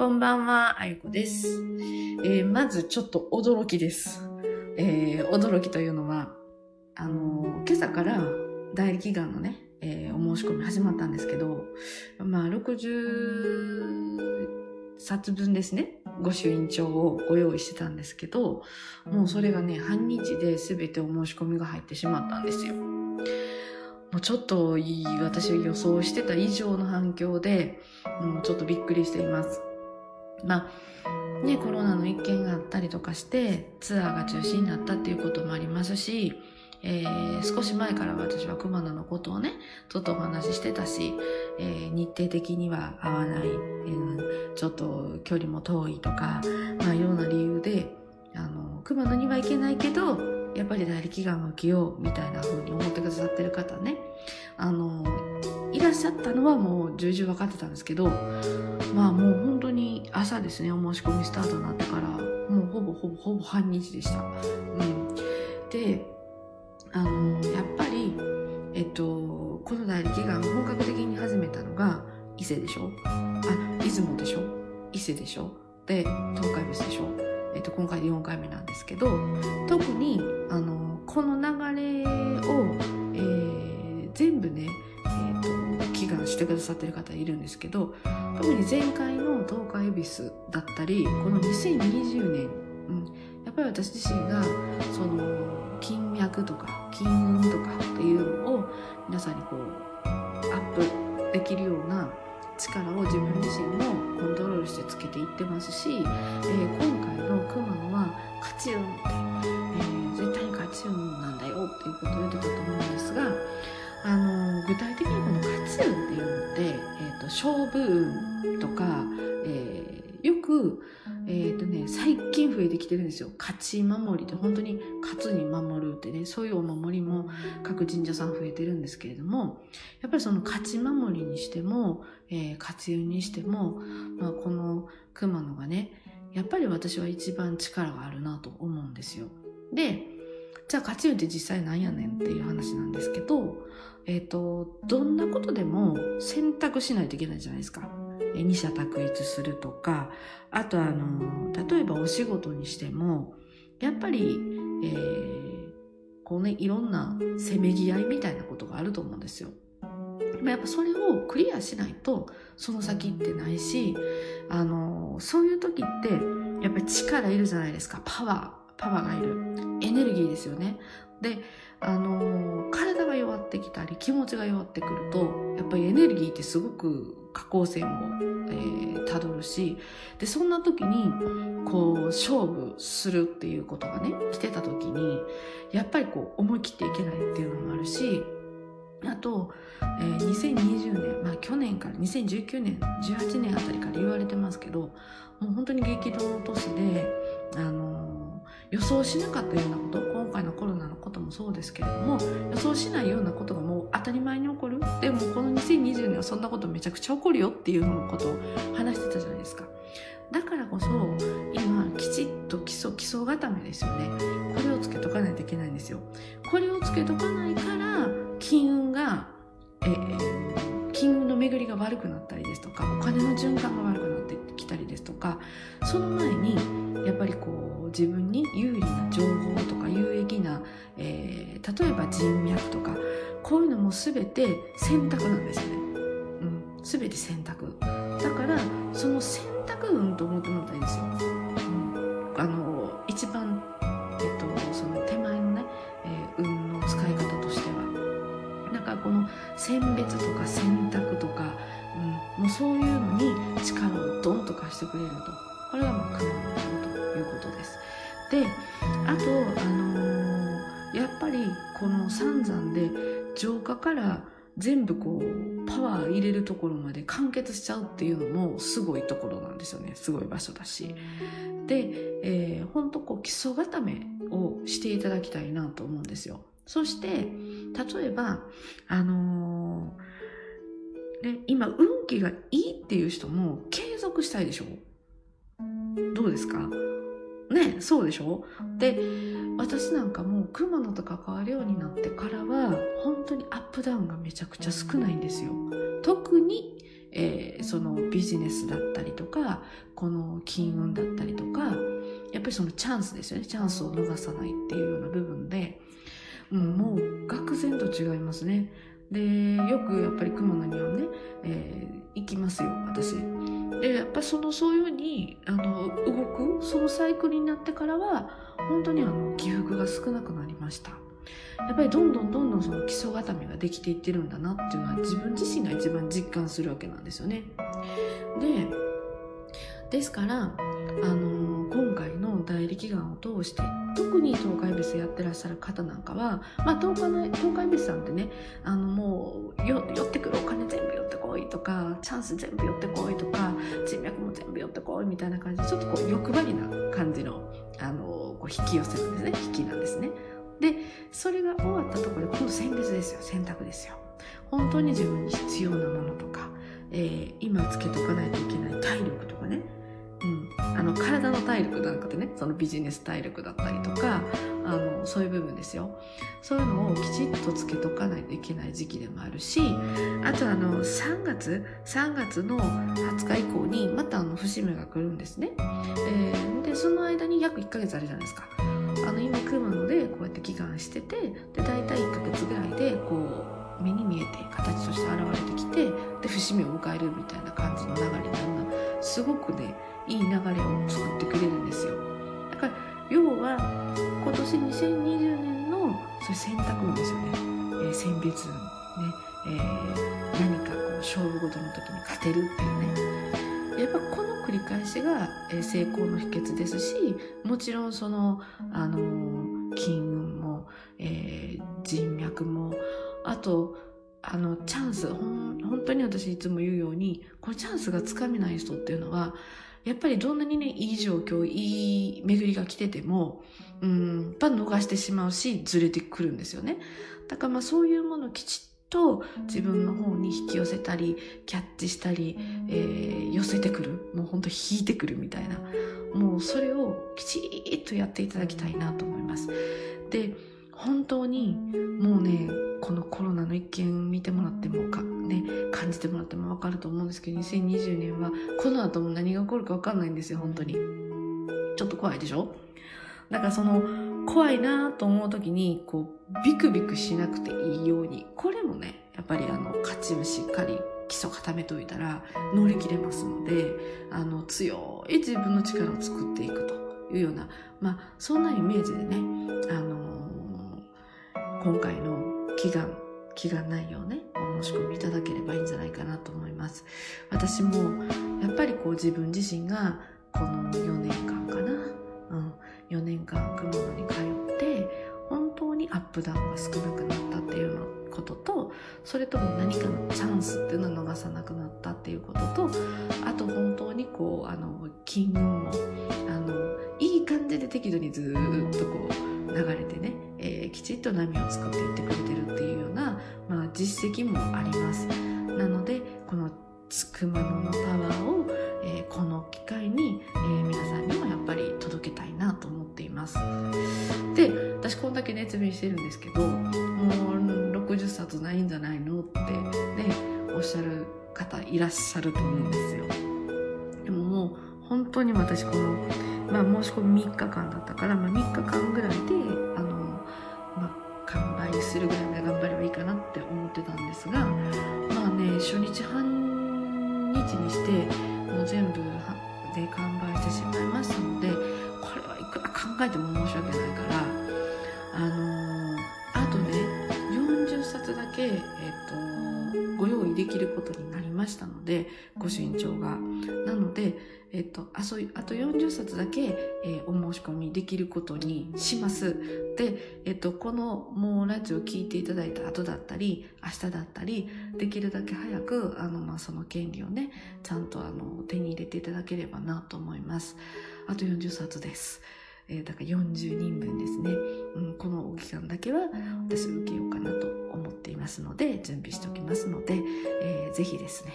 こんばんは、あゆこです。えーまずちょっと驚きです。えー驚きというのは、あのー今朝から代理祈願のね、えーお申し込み始まったんですけど、まあ、60冊分ですね、御朱印帳をご用意してたんですけど、もうそれがね、半日で全てお申し込みが入ってしまったんですよ。もうちょっといい、私が予想してた以上の反響で、もうちょっとびっくりしています。まあ、ね、コロナの一件があったりとかして、ツアーが中止になったっていうこともありますし、えー少し前から私は熊野のことをね、ちょっとお話ししてたし、えー日程的には合わない、うんちょっと距離も遠いとか、まあいろんな理由で、あの、熊野には行けないけど、やっぱり代理祈願を受けようみたいな風に思ってくださってる方ね、あの、いらっしゃったのはもう重々分かってたんですけど、まあもう本当に朝ですね、お申し込みスタートになってから、もうほぼほぼほぼ半日でした。うん。で、あの、やっぱり、えっと、この代理祈願本格的に始めたのが伊勢でしょ？あ、出雲でしょ？伊勢でしょ？で、東海別でしょ？えっと、今回で4回目なんですけど、特に、あの、この流れを、えー全部ね、えっと、祈願してくださってる方いるんですけど、特に前回の東海恵比寿だったり、この2020年、うん、やっぱり私自身が、その、金脈とか、金運とかっていうのを皆さんにこう、アップできるような力を自分自身もコントロールしてつけていってますし、えー今回の熊野は勝ち運って、えー絶対に勝ち運なんだよっていうことを言ってたと思うんですが、あの具体的にこの勝ち運っていうのって、えー、と勝負運とか、えーよく、えーとね、最近増えてきてるんですよ。勝ち守りって本当に勝つに守るってねそういうお守りも各神社さん増えてるんですけれどもやっぱりその勝ち守りにしても、えー、活運にしても、まあ、この熊野がねやっぱり私は一番力があるなと思うんですよ。でじゃあ勝ち運って実際なんやねんっていう話なんですけどえっ、とどんなことでも選択しないといけないじゃないですか。え二者択一するとか。あとあの例えばお仕事にしてもやっぱり、えーこうねいろんなせめぎ合いみたいなことがあると思うんですよ。でもやっぱそれをクリアしないとその先ってないしあのそういう時ってやっぱり力いるじゃないですか。パワー。パワーがいるエネルギーですよね。であの体が弱ってきたり気持ちが弱ってくるとやっぱりエネルギーってすごく下降線を、えー、たどるしでそんな時にこう勝負するっていうことがね来てた時にやっぱりこう思い切っていけないっていうのもあるしあと、えー2020年、まあ去年から2019年、18年あたりから言われてますけど、もう本当に激動の年で、あのー予想しなかったようなこと、今回のコロナのこともそうですけれども、予想しないようなことがもう当たり前に起こる。でもこの2020年はそんなことめちゃくちゃ起こるよっていうのことを話してたじゃないですか。だからこそ、今、きちっと基礎、基礎固めですよね。これをつけとかないといけないんですよ。これをつけとかないから、金運が、え金運の巡りが悪くなったりですとかお金の循環が悪くなってきたりですとかその前にやっぱりこう自分に有利な情報とか有益な、えー例えば人脈とかこういうのも全て選択なんですよね。うん、全て選択だからその選択運と思ってもやっぱりこの三山で浄化から全部こうパワー入れるところまで完結しちゃうっていうのもすごいところなんですよね。すごい場所だし。で、えー、ほんとこう基礎固めをしていただきたいなと思うんですよ。そして例えばあのーね、今運気がいいっていう人も継続したいでしょ？どうですか？ねそうでしょ？で私なんかもう熊野と関わるようになってからは本当にアップダウンがめちゃくちゃ少ないんですよ特に、えー、そのビジネスだったりとか、この金運だったりとか、やっぱりそのチャンスですよね。チャンスを逃さないっていうような部分でも、う、もう愕然と違いますね。で、よくやっぱり雲の庭をね、えー、行きますよ、私。で、やっぱその、そういうふうに、あの、動く、そのサイクルになってからは、本当にあの、起伏が少なくなりました。やっぱりどんどんどんどんその基礎固めができていってるんだなっていうのは自分自身が一番実感するわけなんですよね。で、ですから、あの今回の代理祈願を通して特に東海別やってらっしゃる方なんかは、まあ、東海の東海別さんってねあのもう寄ってくるお金全部寄ってこいとかチャンス全部寄ってこいとか人脈も全部寄ってこいみたいな感じでちょっとこう欲張りな感じのあのこう引き寄せなんですね。引きなんですね。でそれが終わったところで今度選別ですよ。選択ですよ。本当に自分に必要なものとか、えー、今つけとかないといけない体力とかね。うん、あの体の体力なんかでねそのビジネス体力だったりとかあのそういう部分ですよ。そういうのをきちっとつけとかないといけない時期でもあるしあとあの3月3月の20日以降にまたあの節目が来るんですね、えー、でその間に約1ヶ月あるじゃないですか。あの今熊野でこうやって祈願しててで大体1ヶ月ぐらいでこう目に見えて形として現れてきてで節目を迎えるみたいな感じの流れになるのすごくね流れを作ってくれるんですよ。だから要は今年2020年のそれ選択なんですよね、えー、選別ね、えー、何かこう勝負事の時に勝てるっていうね。やっぱこの繰り返しが、成功の秘訣ですしもちろんそのあの金運も、えー、人脈もあとあのチャンス。本当に私いつも言うようにこのチャンスがつかめない人っていうのはやっぱりどんなにね、いい状況、いい巡りが来てても、うん、やっぱ逃してしまうし、ずれてくるんですよね。だからまあそういうものをきちっと自分の方に引き寄せたり、キャッチしたり、えー、寄せてくる。もうほんと引いてくるみたいな。もうそれをきちっとやっていただきたいなと思います。で、本当にもうねこのコロナの一件見てもらってもか、感じてもらっても分かると思うんですけど2020年はこの後も何が起こるか分かんないんですよ本当に。ちょっと怖いでしょ？だからその怖いなと思う時にこうビクビクしなくていいようにこれもねやっぱりあの勝ちをしっかり基礎固めておいたら乗り切れますのであの強い自分の力を作っていくというようなまあそんなイメージでねあの今回の祈願、祈願内容ね、お申し込みいただければいいんじゃないかなと思います。私も、やっぱりこう自分自身が、この4年間かな、うん、4年間熊野に通って、本当にアップダウンが少なくなったっていうことと、それとも何かのチャンスっていうのを逃さなくなったっていうことと、あと本当にこう、あの、金運も、あの、感じで適度にずっとこう、流れてね、えー、きちっと波を作っていってくれてるっていうような、まあ、実績もあります。なので、このつくまのパワーを、えー、この機会に、えー、皆さんにもやっぱり届けたいなと思っています。で、私こんだけ熱弁してるんですけど、もう60冊ないんじゃないのってね、おっしゃる方いらっしゃると思うんですよ。でももう本当に私この、まあ申し込み3日間だったから、まあ3日間ぐらいで、あのま、完売するぐらいまで頑張ればいいかなって思ってたんですがまあね初日半日にしてもう全部で完売してしまいましたのでこれはいくら考えても申し訳ないからあの、あとね冊だけ、え、ー、とご用意できることになりましたのでご身長がなのでえっと、あそあと40冊だけ、えー、お申し込みできることにします。で、えっと、このもうラジオ聞いていただいた後だったり、明日だったり、できるだけ早く、あの、まあ、その権利をね、ちゃんとあの、手に入れていただければなと思います。あと40冊です。えー、だから40人分ですね。うん、この期間だけは私受けようかなと思っていますので、準備しておきますので、えー、ぜひですね、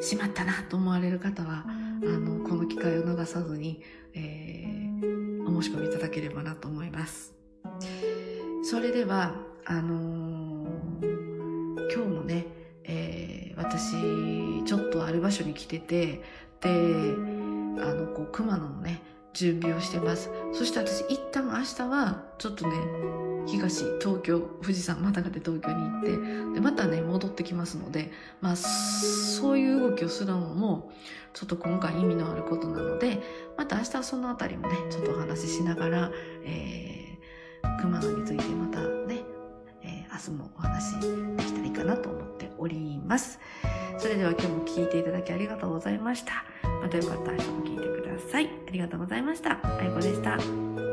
しまったなと思われる方は、あの、この機会を逃さずに、えー、お申し込みいただければなと思います。それでは、あのー、今日のね、えー、私ちょっとある場所に来ててであのこう熊野のね準備をしてます。そして私一旦明日はちょっとね東東京富士山またがって東京に行ってでまたね戻ってきますのでまあそういう動きをするのもちょっと今回意味のあることなのでまた明日はそのあたりもねちょっとお話ししながら、えー、熊野についてまたね、えー、明日もお話しできたらいいかなと思っております。それでは今日も聞いていただきありがとうございました。またよかったら聞いてください。ありがとうございました。あいこでした。